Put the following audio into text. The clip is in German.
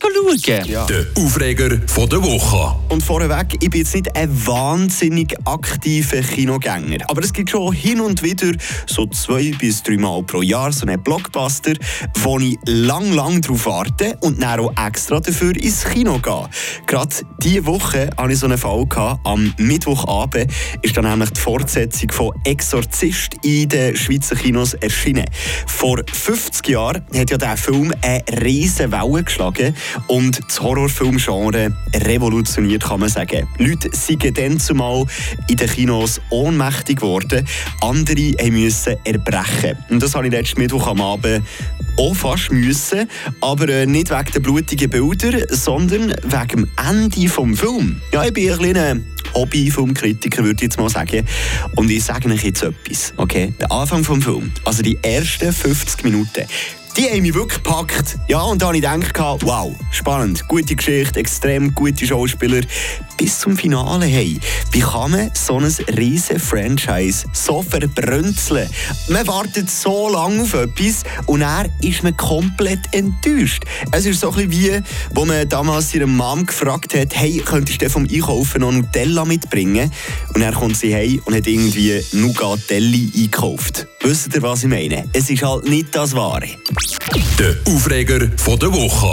schauen. Ja. Der Aufreger von der Woche. Und vorweg, ich bin jetzt nicht ein wahnsinnig aktiver Kinogänger. Aber es gibt schon hin und wieder so zwei bis drei Mal pro Jahr so einen Blockbuster, wo ich lang, lang darauf warte und dann auch extra dafür ins Kino gehe. Gerade diese Woche hatte ich so einen Fall. Gehabt. Am Mittwochabend ist dann nämlich die Fortsetzung von Exorzist in den Schweizer Kinos erschienen. Vor 50 Jahren hat ja dieser Film eine riesige Welle geschlagen und das Horrorfilmgenre revolutioniert, kann man sagen. Leute sind dann zumal in den Kinos ohnmächtig geworden, andere mussten erbrechen. Und das habe ich letzten Mittwoch am Abend auch fast müssen, aber äh, nicht wegen der blutigen Bilder, sondern wegen dem Ende des Films. Ja, ich bin ein kleiner Hobby-Filmkritiker, würde ich jetzt mal sagen. Und ich sage euch jetzt etwas. Okay? Der Anfang des Films, also die ersten 50 Minuten, die haben mich wirklich gepackt. Ja, und da habe ich gedacht, wow, spannend, gute Geschichte, extrem gute Schauspieler. Bis zum Finale, hey, wie kann man so ein riesen Franchise so verbrünzeln? Man wartet so lange auf etwas und dann ist man komplett enttäuscht. Es ist so ein bisschen wie, wo man damals ihre Mom gefragt hat, hey, könntest du vom Einkaufen noch Nutella mitbringen? Und dann kommt sie hey und hat irgendwie Nougatelli eingekauft. Wisst ihr, was ich meine? Es ist halt nicht das Wahre. Der Aufreger von der Woche.